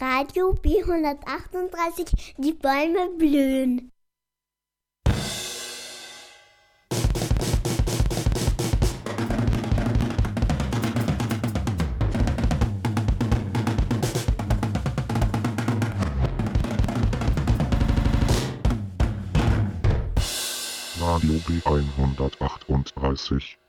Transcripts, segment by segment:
Radio B138, die Bäume blühen. Radio B138.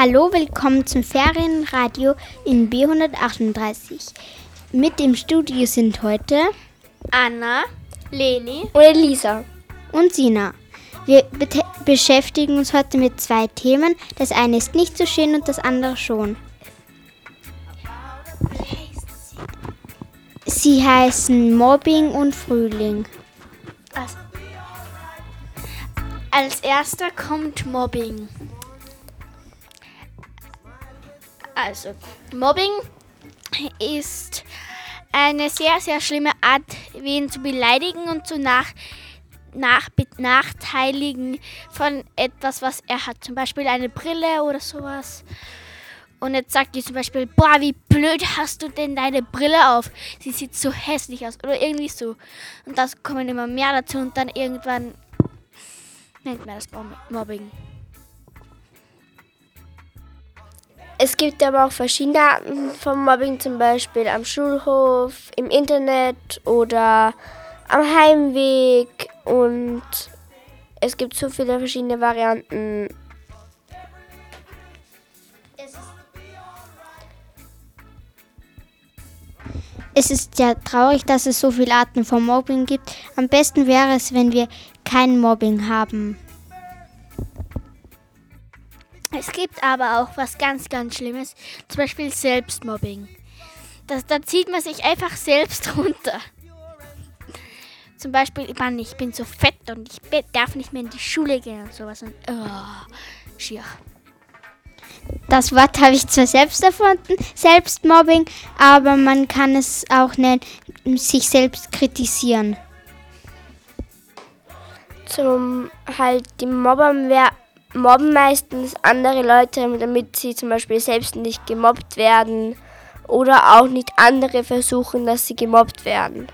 Hallo, willkommen zum Ferienradio in B138. Mit im Studio sind heute Anna, Leni und Elisa und Sina. Wir beschäftigen uns heute mit zwei Themen. Das eine ist nicht so schön und das andere schon. Sie heißen Mobbing und Frühling. Also, als erster kommt Mobbing. Also, Mobbing ist eine sehr, sehr schlimme Art, wen zu beleidigen und zu nach, nach, benachteiligen von etwas, was er hat. Zum Beispiel eine Brille oder sowas. Und jetzt sagt die zum Beispiel, boah, wie blöd hast du denn deine Brille auf? Sie sieht so hässlich aus. Oder irgendwie so. Und das kommen immer mehr dazu und dann irgendwann nennt man das Mobbing. Es gibt aber auch verschiedene Arten von Mobbing, zum Beispiel am Schulhof, im Internet oder am Heimweg. Und es gibt so viele verschiedene Varianten. Es ist ja traurig, dass es so viele Arten von Mobbing gibt. Am besten wäre es, wenn wir kein Mobbing haben. Es gibt aber auch was ganz, ganz Schlimmes, zum Beispiel Selbstmobbing. Das, da zieht man sich einfach selbst runter. Zum Beispiel, Mann, ich bin so fett und ich darf nicht mehr in die Schule gehen und sowas. Und, oh, schier. Das Wort habe ich zwar selbst erfunden, Selbstmobbing, aber man kann es auch nennen, sich selbst kritisieren. Zum halt die Mobber mehr mobben meistens andere Leute, damit sie zum Beispiel selbst nicht gemobbt werden oder auch nicht andere versuchen, dass sie gemobbt werden.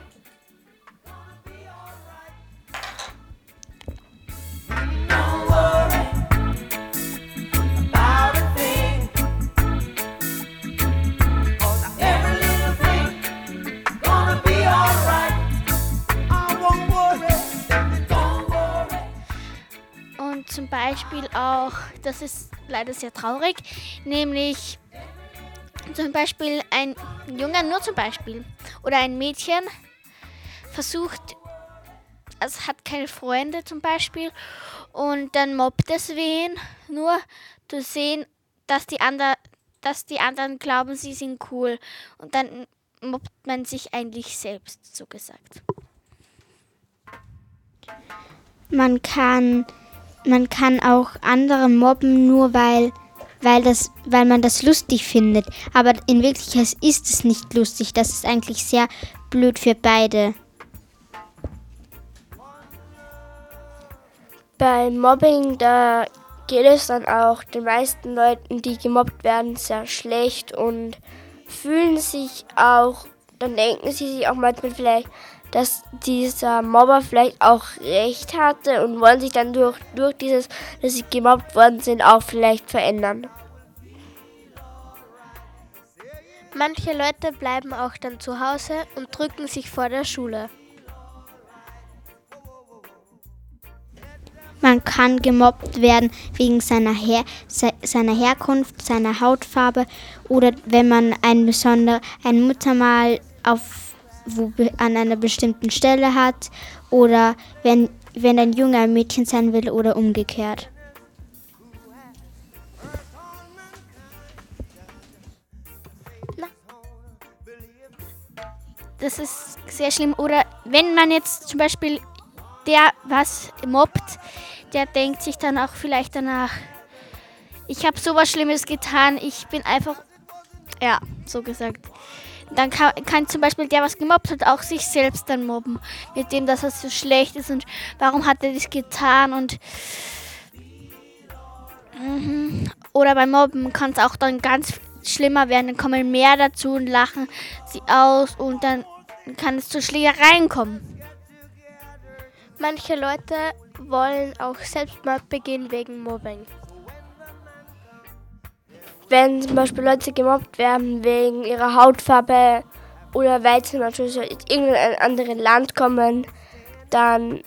Zum Beispiel auch, das ist leider sehr traurig, nämlich zum Beispiel ein Junge, nur zum Beispiel, oder ein Mädchen versucht, es hat keine Freunde zum Beispiel und dann mobbt es wen, nur zu sehen, dass die, andre, dass die anderen glauben, sie sind cool und dann mobbt man sich eigentlich selbst, so gesagt. Man kann man kann auch andere mobben, nur weil, weil, das, weil man das lustig findet. Aber in Wirklichkeit ist es nicht lustig. Das ist eigentlich sehr blöd für beide. Bei Mobbing, da geht es dann auch den meisten Leuten, die gemobbt werden, sehr schlecht und fühlen sich auch, dann denken sie sich auch manchmal vielleicht, dass dieser Mobber vielleicht auch recht hatte und wollen sich dann durch, durch dieses, dass sie gemobbt worden sind, auch vielleicht verändern. Manche Leute bleiben auch dann zu Hause und drücken sich vor der Schule. Man kann gemobbt werden wegen seiner, Her seiner Herkunft, seiner Hautfarbe oder wenn man ein besonder ein Muttermal auf wo, an einer bestimmten Stelle hat oder wenn, wenn ein Junge ein Mädchen sein will oder umgekehrt. Das ist sehr schlimm. Oder wenn man jetzt zum Beispiel der was mobbt, der denkt sich dann auch vielleicht danach, ich habe sowas Schlimmes getan, ich bin einfach, ja, so gesagt, dann kann, kann zum Beispiel der, was gemobbt hat, auch sich selbst dann mobben. Mit dem, dass er so schlecht ist und warum hat er das getan und mhm. oder beim Mobben kann es auch dann ganz schlimmer werden. Dann kommen mehr dazu und lachen sie aus und dann kann es zu Schlägereien kommen. Manche Leute wollen auch Selbstmord begehen wegen Mobbing. Wenn zum Beispiel Leute gemobbt werden wegen ihrer Hautfarbe oder weil sie natürlich in irgendein anderes Land kommen, dann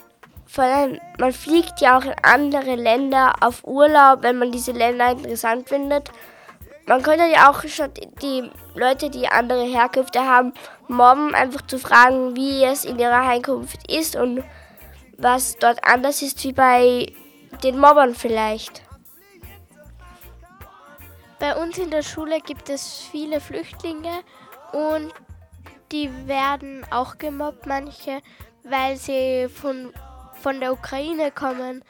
vor allem, man fliegt ja auch in andere Länder auf Urlaub, wenn man diese Länder interessant findet. Man könnte ja auch schon die Leute, die andere Herkünfte haben, mobben, einfach zu fragen, wie es in ihrer Herkunft ist und was dort anders ist wie bei den Mobbern vielleicht. Bei uns in der Schule gibt es viele Flüchtlinge und die werden auch gemobbt, manche, weil sie von, von der Ukraine kommen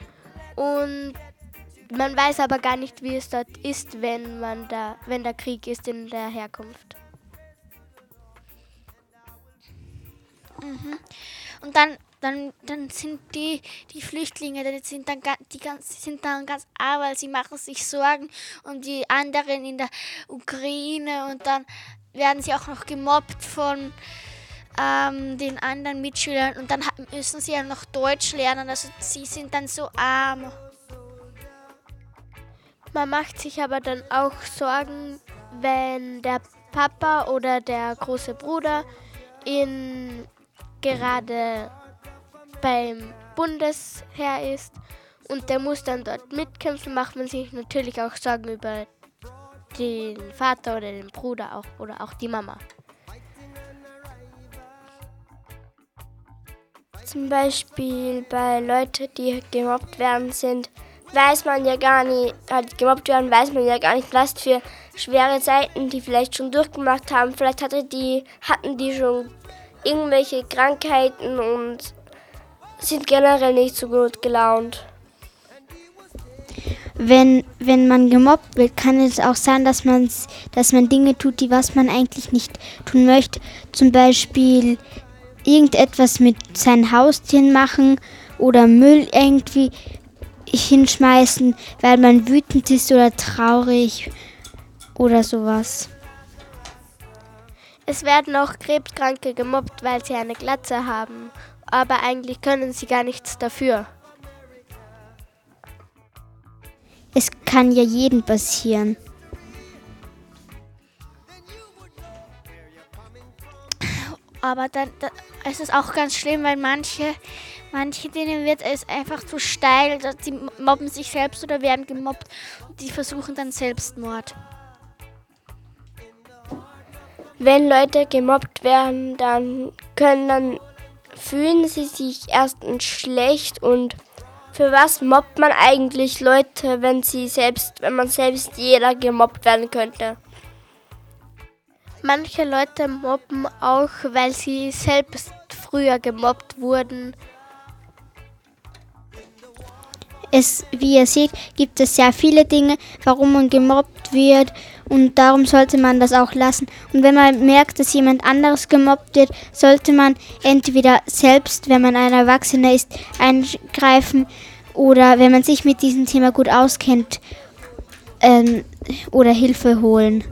und man weiß aber gar nicht, wie es dort ist, wenn man da, wenn der Krieg ist in der Herkunft. Mhm. Und dann dann, dann sind die, die Flüchtlinge, die sind dann, die ganz, sind dann ganz arm, weil sie machen sich Sorgen um die anderen in der Ukraine und dann werden sie auch noch gemobbt von ähm, den anderen Mitschülern und dann müssen sie ja noch Deutsch lernen, also sie sind dann so arm. Man macht sich aber dann auch Sorgen, wenn der Papa oder der große Bruder in gerade beim Bundesheer ist und der muss dann dort mitkämpfen, macht man sich natürlich auch Sorgen über den Vater oder den Bruder auch oder auch die Mama. Zum Beispiel bei Leuten, die gemobbt werden sind, weiß man ja gar nicht, halt gemobbt werden, weiß man ja gar nicht, was für schwere Zeiten die vielleicht schon durchgemacht haben. Vielleicht hatte die, hatten die schon irgendwelche Krankheiten und sind generell nicht so gut gelaunt. Wenn, wenn man gemobbt wird, kann es auch sein, dass, man's, dass man Dinge tut, die was man eigentlich nicht tun möchte. Zum Beispiel irgendetwas mit seinen Haustieren machen oder Müll irgendwie hinschmeißen, weil man wütend ist oder traurig oder sowas. Es werden auch Krebskranke gemobbt, weil sie eine Glatze haben aber eigentlich können sie gar nichts dafür. Es kann ja jedem passieren. Aber dann, dann ist es auch ganz schlimm, weil manche, manche denen wird es einfach zu steil, sie mobben sich selbst oder werden gemobbt und die versuchen dann Selbstmord. Wenn Leute gemobbt werden, dann können dann fühlen sie sich erstens schlecht und für was mobbt man eigentlich Leute, wenn sie selbst, wenn man selbst jeder gemobbt werden könnte? Manche Leute mobben auch, weil sie selbst früher gemobbt wurden es, wie ihr seht, gibt es sehr viele Dinge, warum man gemobbt wird und darum sollte man das auch lassen. Und wenn man merkt, dass jemand anderes gemobbt wird, sollte man entweder selbst, wenn man ein Erwachsener ist, eingreifen oder wenn man sich mit diesem Thema gut auskennt ähm, oder Hilfe holen.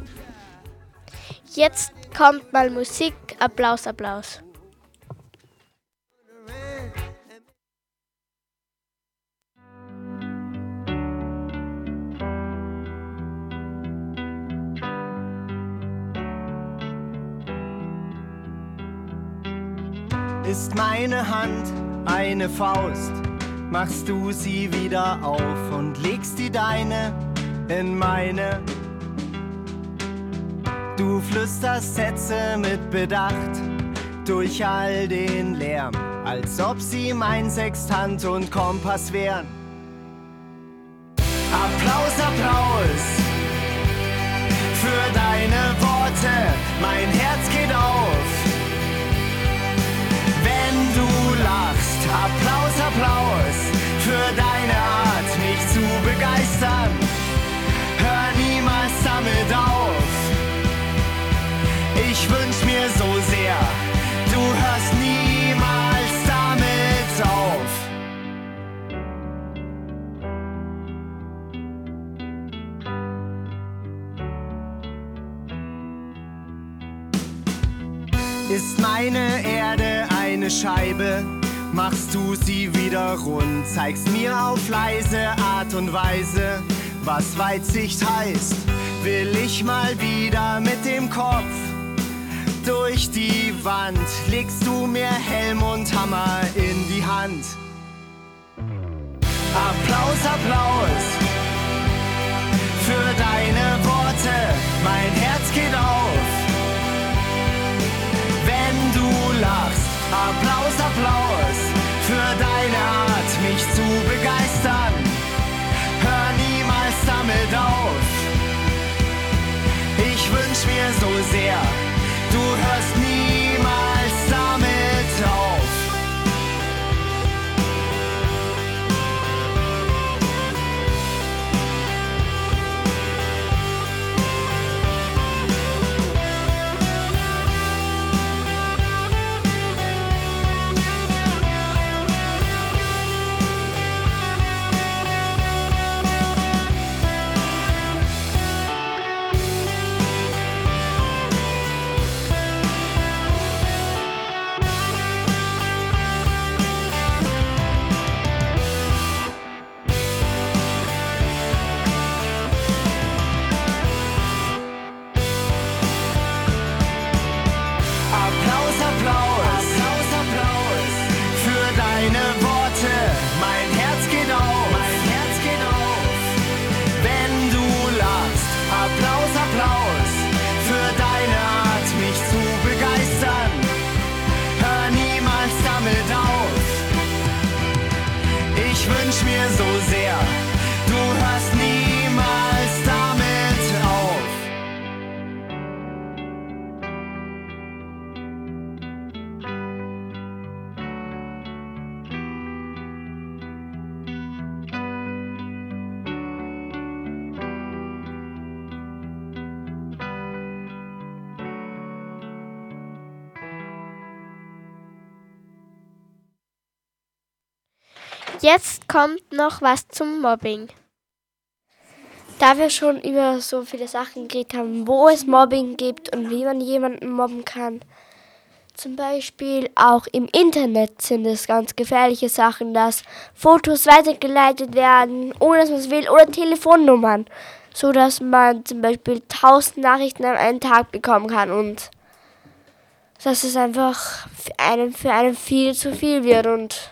Jetzt kommt mal Musik. Applaus, Applaus. Ist meine Hand eine Faust, machst du sie wieder auf und legst die deine in meine. Du flüsterst Sätze mit Bedacht durch all den Lärm, als ob sie mein Sextant und Kompass wären. Applaus, Applaus für deine Worte, mein Herz ich wünsch mir so sehr, du hörst niemals damit auf. Ist meine Erde eine Scheibe? Machst du sie wieder rund, zeigst mir auf leise Art und Weise, was Weitsicht heißt will ich mal wieder mit dem Kopf durch die Wand, legst du mir Helm und Hammer in die Hand. Applaus, Applaus für deine Worte, mein Herz geht auf. Wenn du lachst, Applaus, Applaus für deine Art, mich zu begeistern. Hör niemals damit auf. Ich wünsch mir so sehr, Jetzt kommt noch was zum Mobbing. Da wir schon über so viele Sachen geredet haben, wo es Mobbing gibt und wie man jemanden mobben kann. Zum Beispiel auch im Internet sind es ganz gefährliche Sachen, dass Fotos weitergeleitet werden, ohne dass man es will, oder Telefonnummern, so dass man zum Beispiel 1000 Nachrichten an einem Tag bekommen kann und dass es einfach für einen, für einen viel zu viel wird und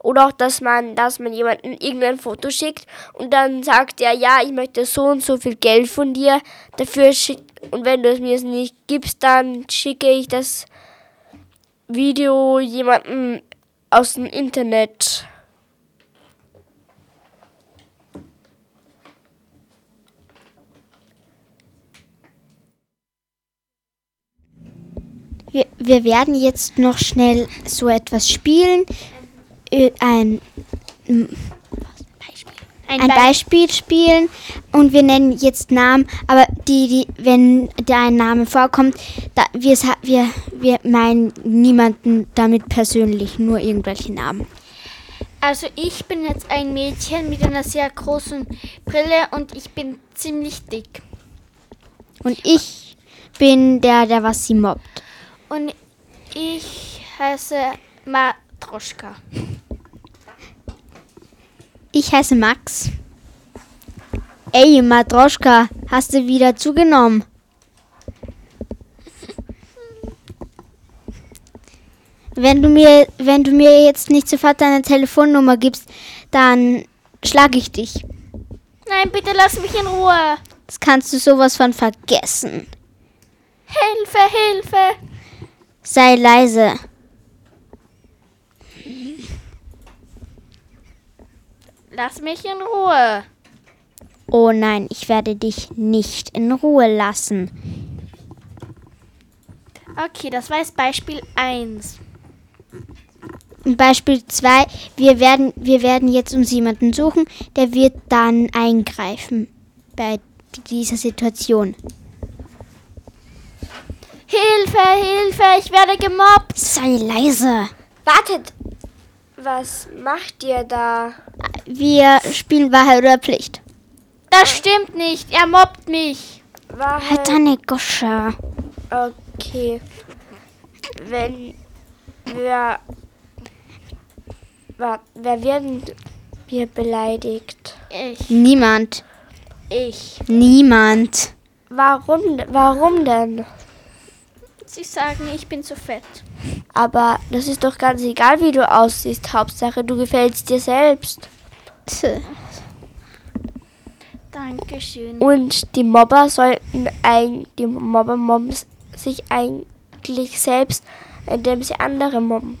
oder auch, dass man, dass man jemanden irgendein Foto schickt und dann sagt er, ja, ich möchte so und so viel Geld von dir dafür schick und wenn du es mir nicht gibst, dann schicke ich das Video jemanden aus dem Internet. Wir, wir werden jetzt noch schnell so etwas spielen. Ein, Ein, ein Beispiel spielen und wir nennen jetzt Namen, aber die, die, wenn da ein Name vorkommt, da, wir, wir, wir meinen niemanden damit persönlich, nur irgendwelche Namen. Also ich bin jetzt ein Mädchen mit einer sehr großen Brille und ich bin ziemlich dick. Und ich bin der, der was sie mobbt. Und ich heiße Matroschka. Ich heiße Max. Ey, Matroschka, hast du wieder zugenommen? Wenn du mir, wenn du mir jetzt nicht sofort deine Telefonnummer gibst, dann schlage ich dich. Nein, bitte lass mich in Ruhe. Das kannst du sowas von vergessen. Hilfe, Hilfe. Sei leise. Lass mich in Ruhe. Oh nein, ich werde dich nicht in Ruhe lassen. Okay, das war jetzt Beispiel 1. Beispiel 2, wir werden, wir werden jetzt uns jemanden suchen, der wird dann eingreifen bei dieser Situation. Hilfe, Hilfe, ich werde gemobbt. Sei leise. Wartet! Was macht ihr da? Wir spielen Wahrheit oder Pflicht. Das stimmt nicht, er mobbt mich. Halt Wahrheit. deine Gosche. Okay. wenn wir. Wer werden wir beleidigt? Ich. Niemand. Ich. Niemand. Warum, warum denn? Sie sagen, ich bin zu fett. Aber das ist doch ganz egal, wie du aussiehst. Hauptsache, du gefällst dir selbst. Tch. Dankeschön. Und die Mobber sollten eigentlich, die Mobber mobben sich eigentlich selbst, indem sie andere mobben.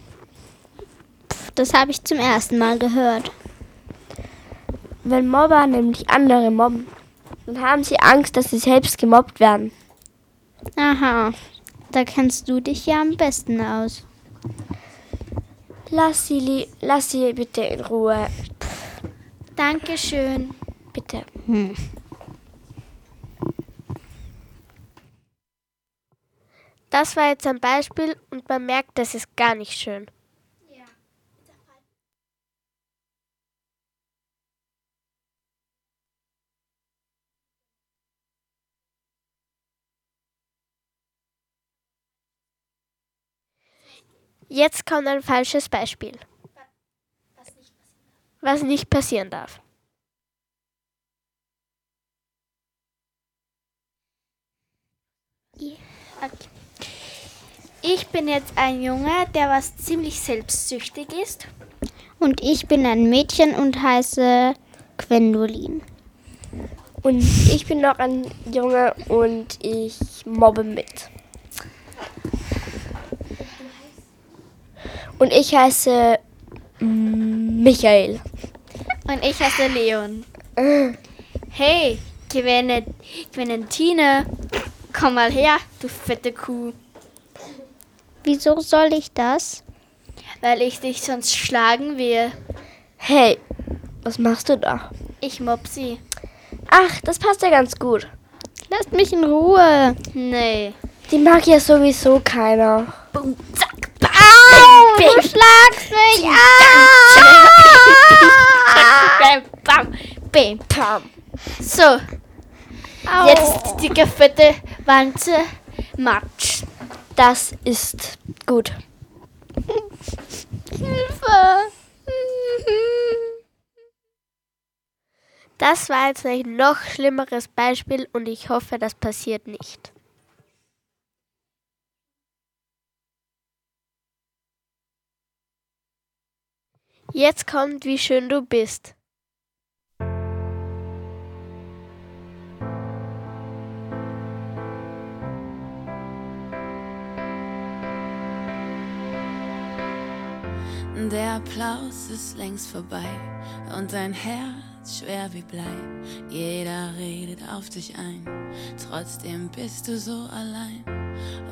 Das habe ich zum ersten Mal gehört. Wenn Mobber nämlich andere mobben, dann haben sie Angst, dass sie selbst gemobbt werden. Aha. Da kennst du dich ja am besten aus. Lass sie, lass sie bitte in Ruhe. Dankeschön. Bitte. Hm. Das war jetzt ein Beispiel und man merkt, das ist gar nicht schön. Jetzt kommt ein falsches Beispiel. Was nicht passieren darf. Okay. Ich bin jetzt ein Junge, der was ziemlich selbstsüchtig ist. Und ich bin ein Mädchen und heiße Gwendolin. Und ich bin noch ein Junge und ich mobbe mit. Und ich heiße mm, Michael. Und ich heiße Leon. Hey, Gwen- Gwenentine, komm mal her, du fette Kuh. Wieso soll ich das? Weil ich dich sonst schlagen will. Hey, was machst du da? Ich mobb sie. Ach, das passt ja ganz gut. Lasst mich in Ruhe. Nee. Die mag ja sowieso keiner. Bum, zack, bam, du schlagst mich bam, bam, bam, bam. So, Au. jetzt die dicke, fette Wanze Matsch. Das ist gut. Hilfe. Das war jetzt ein noch schlimmeres Beispiel und ich hoffe, das passiert nicht. Jetzt kommt, wie schön du bist. Der Applaus ist längst vorbei und dein Herz schwer wie Blei. Jeder redet auf dich ein, trotzdem bist du so allein.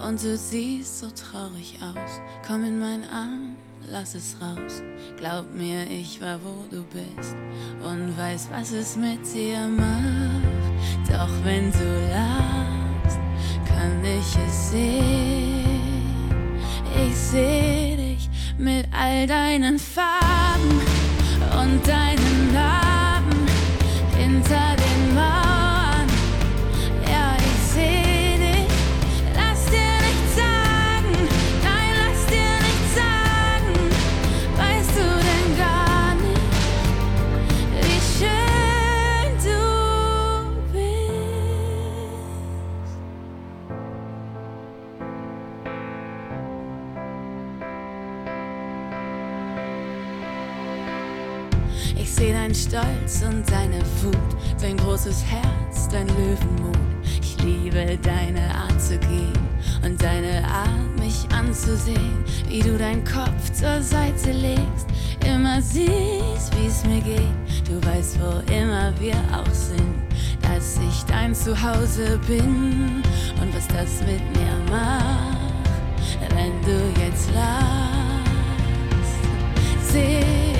Und du siehst so traurig aus. Komm in meinen Arm, lass es raus. Glaub mir, ich war wo du bist und weiß, was es mit dir macht. Doch wenn du lachst, kann ich es sehen. Ich seh dich mit all deinen Farben und deinen Narben hinter Stolz und deine Wut, dein großes Herz, dein Löwenmut. Ich liebe deine Art zu gehen und deine Art, mich anzusehen, wie du deinen Kopf zur Seite legst, immer siehst, wie es mir geht. Du weißt, wo immer wir auch sind, dass ich dein Zuhause bin und was das mit mir macht, wenn du jetzt lachst. Seh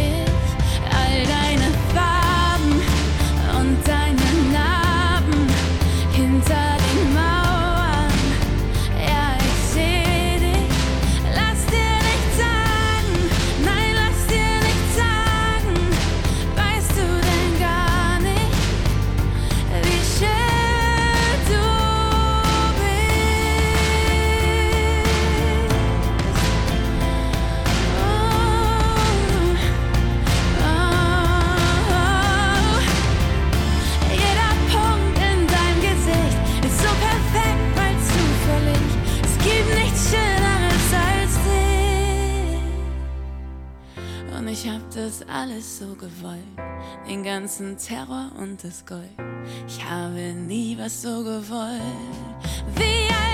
das alles so gewollt, den ganzen Terror und das Gold. Ich habe nie was so gewollt wie all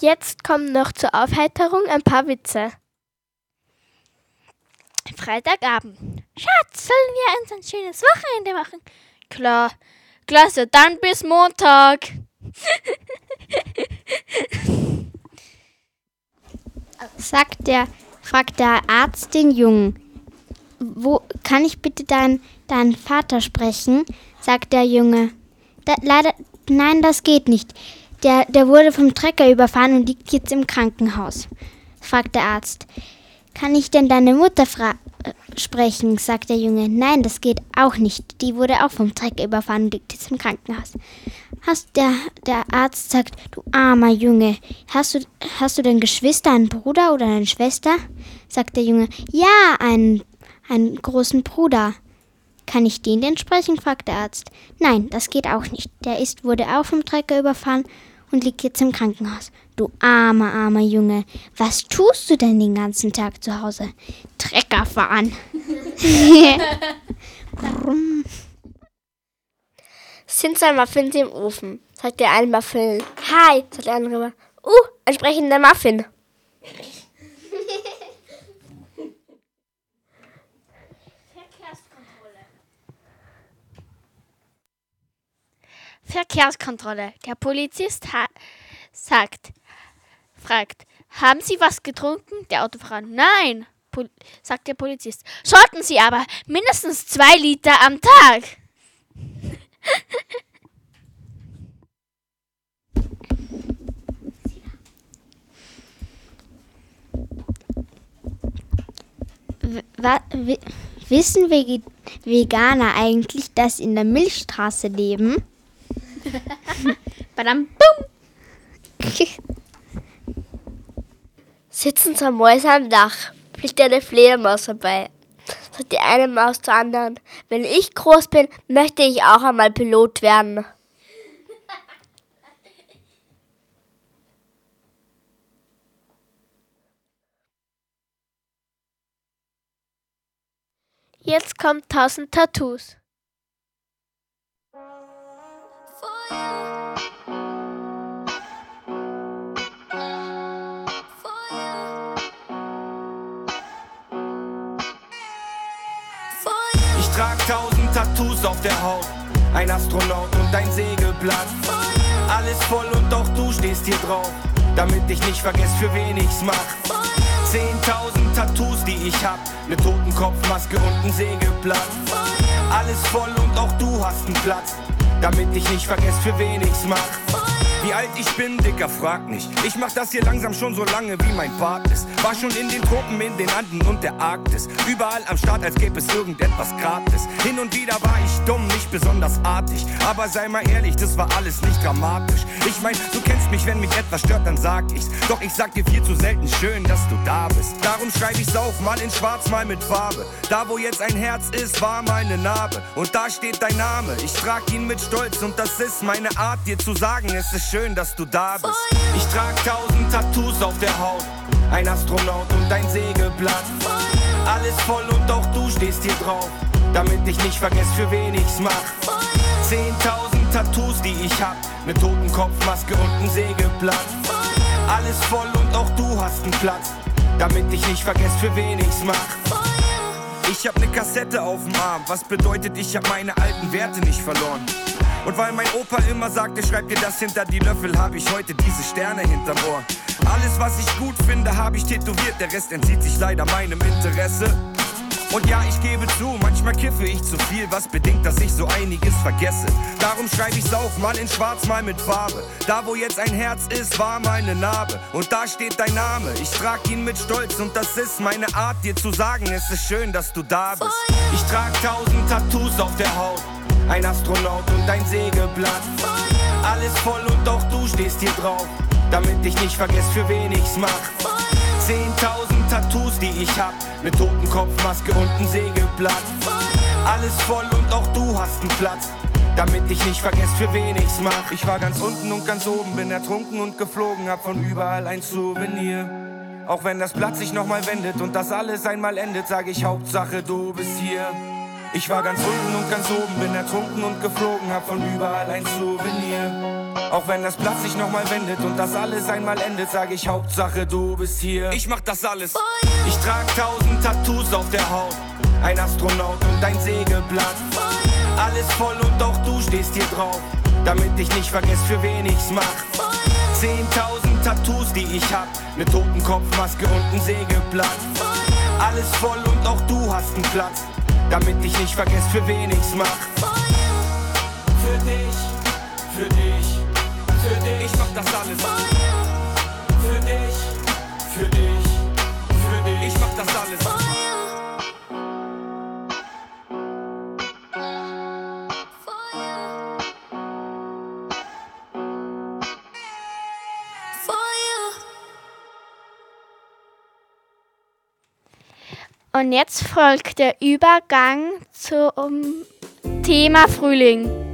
Jetzt kommen noch zur Aufheiterung ein paar Witze. Freitagabend. Schatz, sollen wir uns ein schönes Wochenende machen? Klar. Klasse, dann bis Montag. Sagt der, fragt der Arzt den Jungen. Wo kann ich bitte deinen deinen Vater sprechen? Sagt der Junge. Da, leider, nein, das geht nicht. Der, der wurde vom Trecker überfahren und liegt jetzt im Krankenhaus. Fragt der Arzt. Kann ich denn deine Mutter fra äh, sprechen? Sagt der Junge. Nein, das geht auch nicht. Die wurde auch vom Trecker überfahren und liegt jetzt im Krankenhaus. Hast der, der Arzt sagt, du armer Junge, hast du, hast du denn Geschwister, einen Bruder oder eine Schwester? Sagt der Junge, ja, einen, einen großen Bruder. Kann ich den denn sprechen? fragt der Arzt. Nein, das geht auch nicht. Der ist, wurde auch vom Trecker überfahren und liegt jetzt im Krankenhaus. Du armer, armer Junge, was tust du denn den ganzen Tag zu Hause? Trecker fahren. Brumm. Sind zwei Muffins im Ofen? Sagt der eine Muffin. Hi, sagt der andere. Uh, ein sprechender Muffin. Verkehrskontrolle. Der Polizist sagt, fragt, haben Sie was getrunken? Der Autofahrer, nein, Pol sagt der Polizist. Sollten Sie aber mindestens zwei Liter am Tag. Wissen Veganer eigentlich, dass sie in der Milchstraße leben? Badam, bum. Sitzen zwei Mäuse am Dach, fliegt eine Fledermaus vorbei. Sagt die eine Maus zur anderen. Wenn ich groß bin, möchte ich auch einmal Pilot werden. Jetzt kommt 1000 Tattoos. Ich trag tausend Tattoos auf der Haut, ein Astronaut und ein Segelblatt. Alles voll und auch du stehst hier drauf, damit ich nicht vergess, für wen ich's mach. Zehntausend Tattoos, die ich hab, ne Totenkopfmaske und ein Segelblatt. Alles voll und auch du hast einen Platz, damit ich nicht vergess, für wen ich's mach. Wie alt ich bin, Dicker, frag nicht. Ich mach das hier langsam schon so lange, wie mein Bart ist. War schon in den Tropen, in den Anden und der Arktis. Überall am Start, als gäbe es irgendetwas gratis. Hin und wieder war ich dumm, nicht besonders artig. Aber sei mal ehrlich, das war alles nicht dramatisch. Ich mein, du kennst mich, wenn mich etwas stört, dann sag ich's. Doch ich sag dir viel zu selten schön, dass du da bist. Darum schreib ich's auf, mal in schwarz, mal mit Farbe. Da, wo jetzt ein Herz ist, war meine Narbe. Und da steht dein Name. Ich trag ihn mit Stolz und das ist meine Art, dir zu sagen, es ist schön, dass du da bist. Ich trag tausend Tattoos auf der Haut, ein Astronaut und ein Segelblatt. Alles voll und auch du stehst hier drauf, damit ich nicht vergess, für wen ich's mach. Zehntausend Tattoos, die ich hab, ne Totenkopfmaske und ein Segelblatt. Alles voll und auch du hast einen Platz, damit ich nicht vergesse, für wen ich's mach. Ich hab ne Kassette auf dem Arm, was bedeutet, ich hab meine alten Werte nicht verloren. Und weil mein Opa immer sagte, schreib dir das hinter die Löffel, hab ich heute diese Sterne hinterm Ohr. Alles, was ich gut finde, hab ich tätowiert, der Rest entzieht sich leider meinem Interesse. Und ja, ich gebe zu, manchmal kiffe ich zu viel, was bedingt, dass ich so einiges vergesse. Darum schreibe ich's auf, mal in schwarz, mal mit Farbe. Da, wo jetzt ein Herz ist, war meine Narbe. Und da steht dein Name, ich trag ihn mit Stolz. Und das ist meine Art, dir zu sagen, es ist schön, dass du da bist. Ich trag tausend Tattoos auf der Haut, ein Astronaut und ein Sägeblatt. Alles voll und auch du stehst hier drauf, damit ich nicht vergesse, für wen ich's mach. Zehntausend Tattoos, die ich hab, mit Totenkopfmaske und ein Sägeblatt. Alles voll und auch du hast einen Platz, damit ich nicht vergesse, für wen ich's mach. Ich war ganz unten und ganz oben, bin ertrunken und geflogen, hab von überall ein Souvenir. Auch wenn das Blatt sich nochmal wendet und das alles einmal endet, sag ich Hauptsache du bist hier. Ich war ganz unten und ganz oben, bin ertrunken und geflogen, hab von überall ein Souvenir. Auch wenn das Blatt sich nochmal wendet und das alles einmal endet, sag ich Hauptsache du bist hier. Ich mach das alles. Ich trag tausend Tattoos auf der Haut, ein Astronaut und ein Sägeblatt. Alles voll und auch du stehst hier drauf, damit ich nicht vergesse, für wen ich's mach. Zehntausend Tattoos, die ich hab, ne Totenkopfmaske und ein Sägeblatt. Alles voll und auch du hast einen Platz, damit ich nicht vergesse, für wen ich's mach. Für dich, für dich, für dich, ich mach das alles. Und jetzt folgt der Übergang zum Thema Frühling.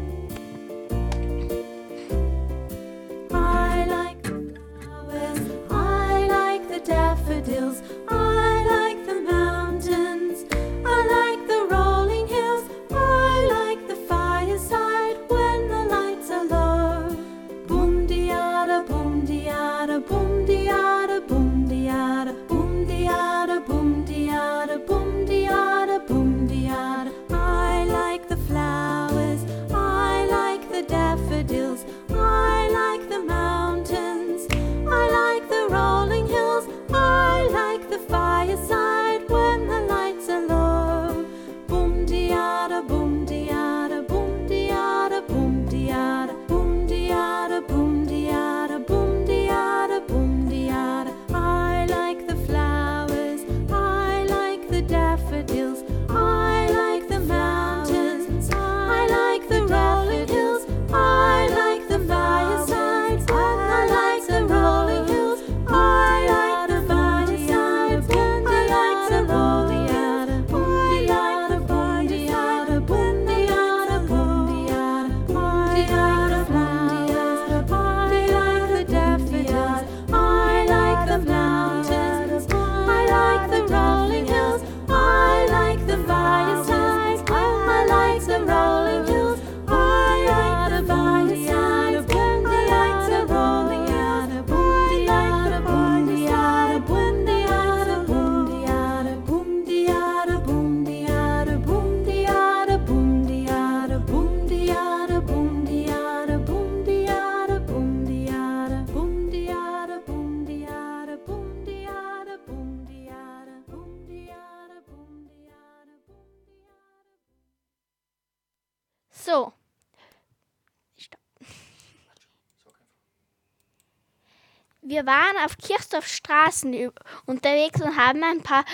Wir waren auf Kirchdorf Straßen ü- unterwegs und haben ein paar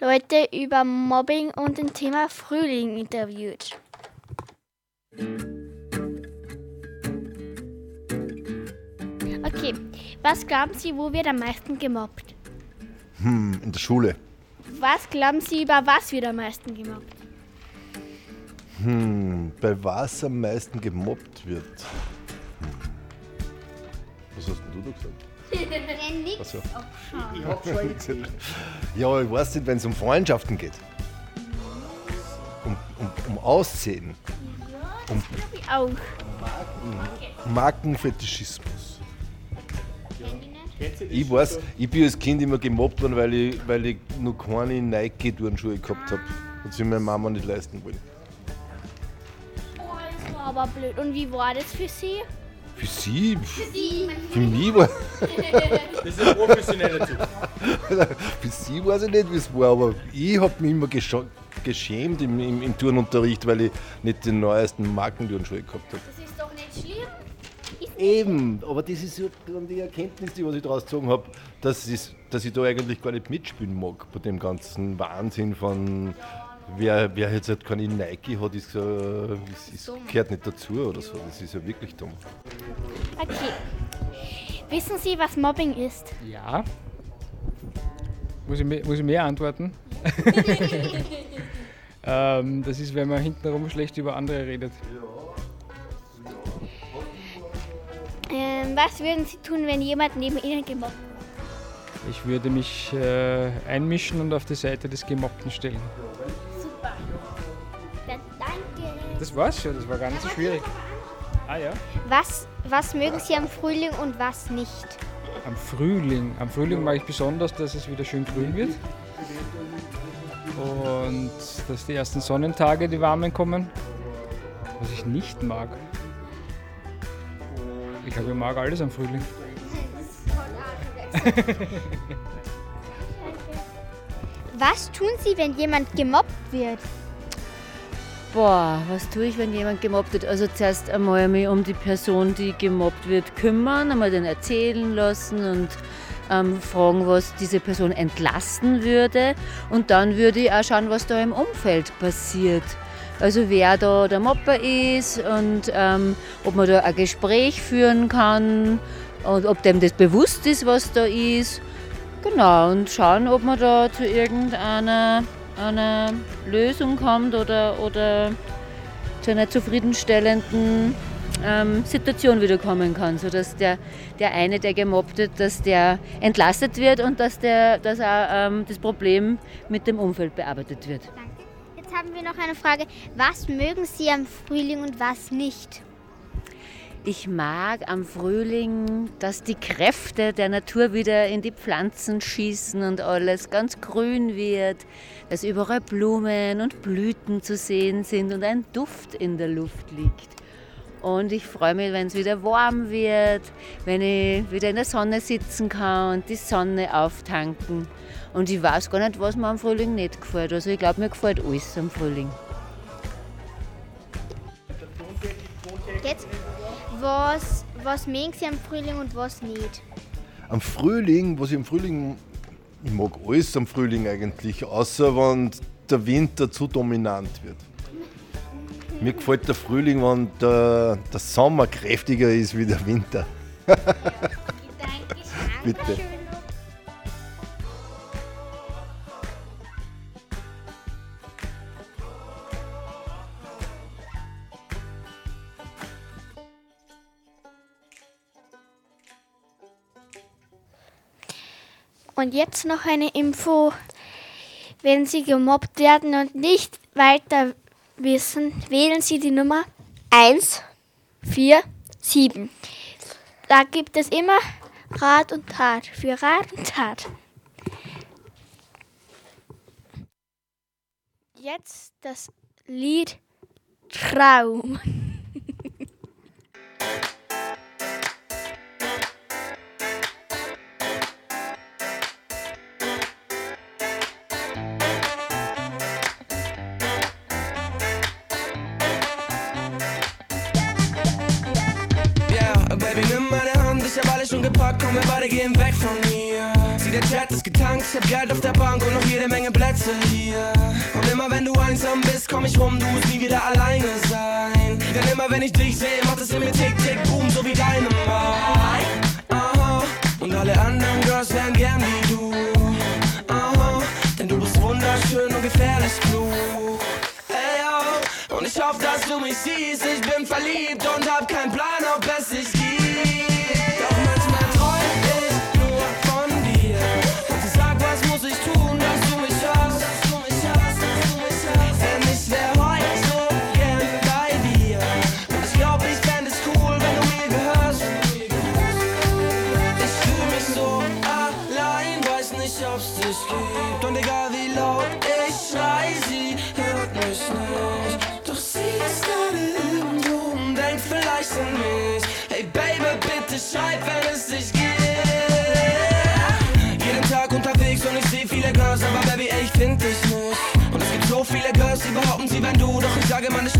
Leute über Mobbing und dem Thema Frühling interviewt. Okay, was glauben Sie, wo wird am meisten gemobbt? Hm, in der Schule. Was glauben Sie, über was wird am meisten gemobbt? Hm, bei was am meisten gemobbt wird. Hm. Was hast denn du da gesagt? Ach so. Ich schon Ja, ich weiß nicht, wenn es um Freundschaften geht. Um, um, um Aussehen. Um Auch. Markenfetischismus. Ich weiß, ich bin als Kind immer gemobbt worden, weil ich, weil ich noch keine Nike-Turnschuhe gehabt habe. Und sie meine Mama nicht leisten wollte. Oh, das war aber blöd. Und wie war das für Sie? Für sie, für mich war. Das ist ein professioneller Typ. Für sie weiß ich nicht, wie es war, aber ich habe mich immer gescha- geschämt im, im, im Turnunterricht, weil ich nicht den neuesten Markenturnschuhe gehabt habe. Das ist doch nicht schlimm. Eben, aber das ist so dann die Erkenntnis, die was ich daraus gezogen habe, dass, dass ich da eigentlich gar nicht mitspielen mag bei dem ganzen Wahnsinn von wer, wer jetzt halt keine Nike hat, ist, so, ist, ist, gehört nicht dazu oder so. Das ist ja wirklich dumm. Okay. Wissen Sie, was Mobbing ist? Ja. Muss ich, mehr- muss ich mehr antworten? ähm, das ist, wenn man hintenrum schlecht über andere redet. Ähm, was würden Sie tun, wenn jemand neben Ihnen gemobbt Ich würde mich äh, einmischen und auf die Seite des Gemobbten stellen. Das war's schon, das war gar nicht so schwierig. Ah ja. Was, was mögen Sie am Frühling und was nicht? Am Frühling. Am Frühling mag ich besonders, dass es wieder schön grün wird. Und dass die ersten Sonnentage, die warmen kommen. Was ich nicht mag. Ich glaube, ich mag alles am Frühling. Was tun Sie, wenn jemand gemobbt wird? Boah, was tue ich, wenn jemand gemobbt wird? Also zuerst einmal mich um die Person, die gemobbt wird, kümmern, einmal den erzählen lassen und ähm, fragen, was diese Person entlasten würde. Und dann würde ich auch schauen, was da im Umfeld passiert. Also wer da der Mobber ist und ähm, ob man da ein Gespräch führen kann und ob dem das bewusst ist, was da ist. Genau, und schauen, ob man da zu irgendeiner einer Lösung kommt oder, oder zu einer zufriedenstellenden ähm, Situation wieder kommen kann, sodass der, der eine, der gemobbt wird, dass der entlastet wird und dass, der, dass auch ähm, das Problem mit dem Umfeld bearbeitet wird. Jetzt haben wir noch eine Frage. Was mögen Sie am Frühling und was nicht? Ich mag am Frühling, dass die Kräfte der Natur wieder in die Pflanzen schießen und alles ganz grün wird, dass überall Blumen und Blüten zu sehen sind und ein Duft in der Luft liegt. Und ich freue mich, wenn es wieder warm wird, wenn ich wieder in der Sonne sitzen kann und die Sonne auftanken. Und ich weiß gar nicht, was mir am Frühling nicht gefällt. Also ich glaube, mir gefällt alles am Frühling. Jetzt, was, was mögen Sie am Frühling und was nicht? Am Frühling, was ich am Frühling, ich mag alles am Frühling eigentlich, außer wenn der Winter zu dominant wird. Mir gefällt der Frühling, wenn der, der Sommer kräftiger ist wie der Winter. Bitte. Und jetzt noch eine Info. Wenn Sie gemobbt werden und nicht weiter wissen, wählen Sie die Nummer 1, 4, 7. Da gibt es immer Rat und Tat. Für Rat und Tat. Jetzt das Lied Traum. Gehen weg von hier. Sieh, der Chat ist getankt, ich hab Geld auf der Bank und noch jede Menge Plätze hier. Und immer wenn du einsam bist, komm ich rum, du musst nie wieder alleine sein. Denn immer wenn ich dich sehe, macht es in mir tick, tick, boom, so wie deine Aha, und alle anderen Girls wären gern wie du. Aha, denn du bist wunderschön und gefährlich klug. Und ich hoffe, dass du mich siehst. Ich bin verliebt und hab keinen Plan, ob es sich gibt.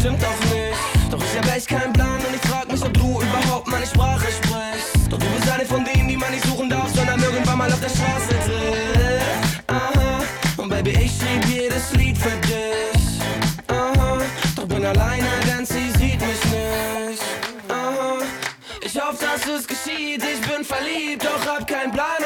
Stimmt auch nicht. Doch ich hab echt keinen Plan und ich frag mich, ob du überhaupt meine Sprache sprichst. Doch du bist eine von denen, die man nicht suchen darf, sondern irgendwann mal auf der Straße trifft. Aha, und Baby, ich schrieb jedes Lied für dich. Aha, doch bin alleine, denn sie sieht mich nicht. Aha, ich hoffe, dass es geschieht, ich bin verliebt, doch hab keinen Plan,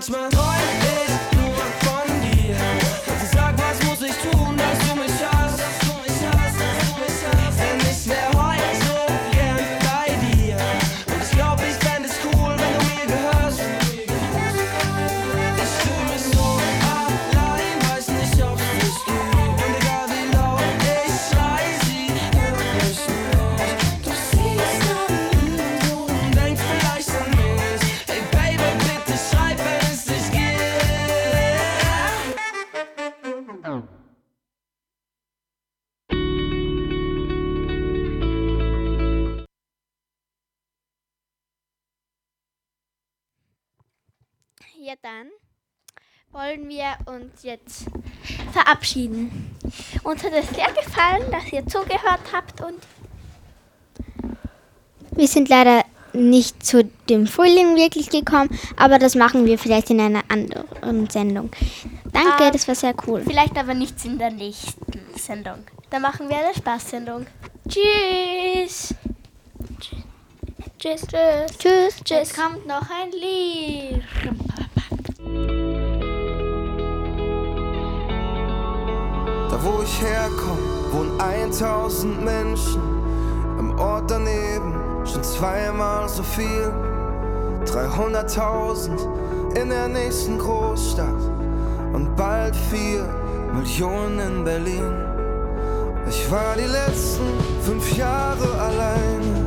penne, denn manchmal Ja, dann wollen wir uns jetzt verabschieden. Uns hat es sehr gefallen, dass ihr zugehört habt und Wir sind leider nicht zu dem Frühling wirklich gekommen, aber das machen wir vielleicht in einer anderen Sendung. Danke, Ah, das war sehr cool. Vielleicht aber nicht in der nächsten Sendung. Da machen wir eine Spaßsendung. tschüss. Tschüss. Tschüss. Tschüss. Jetzt kommt noch ein Lied. Wo ich herkomme, wohnen 1000 Menschen. Im Ort daneben schon zweimal so viel. 300.000 in der nächsten Großstadt und bald 4 Millionen in Berlin. Ich war die letzten fünf Jahre allein.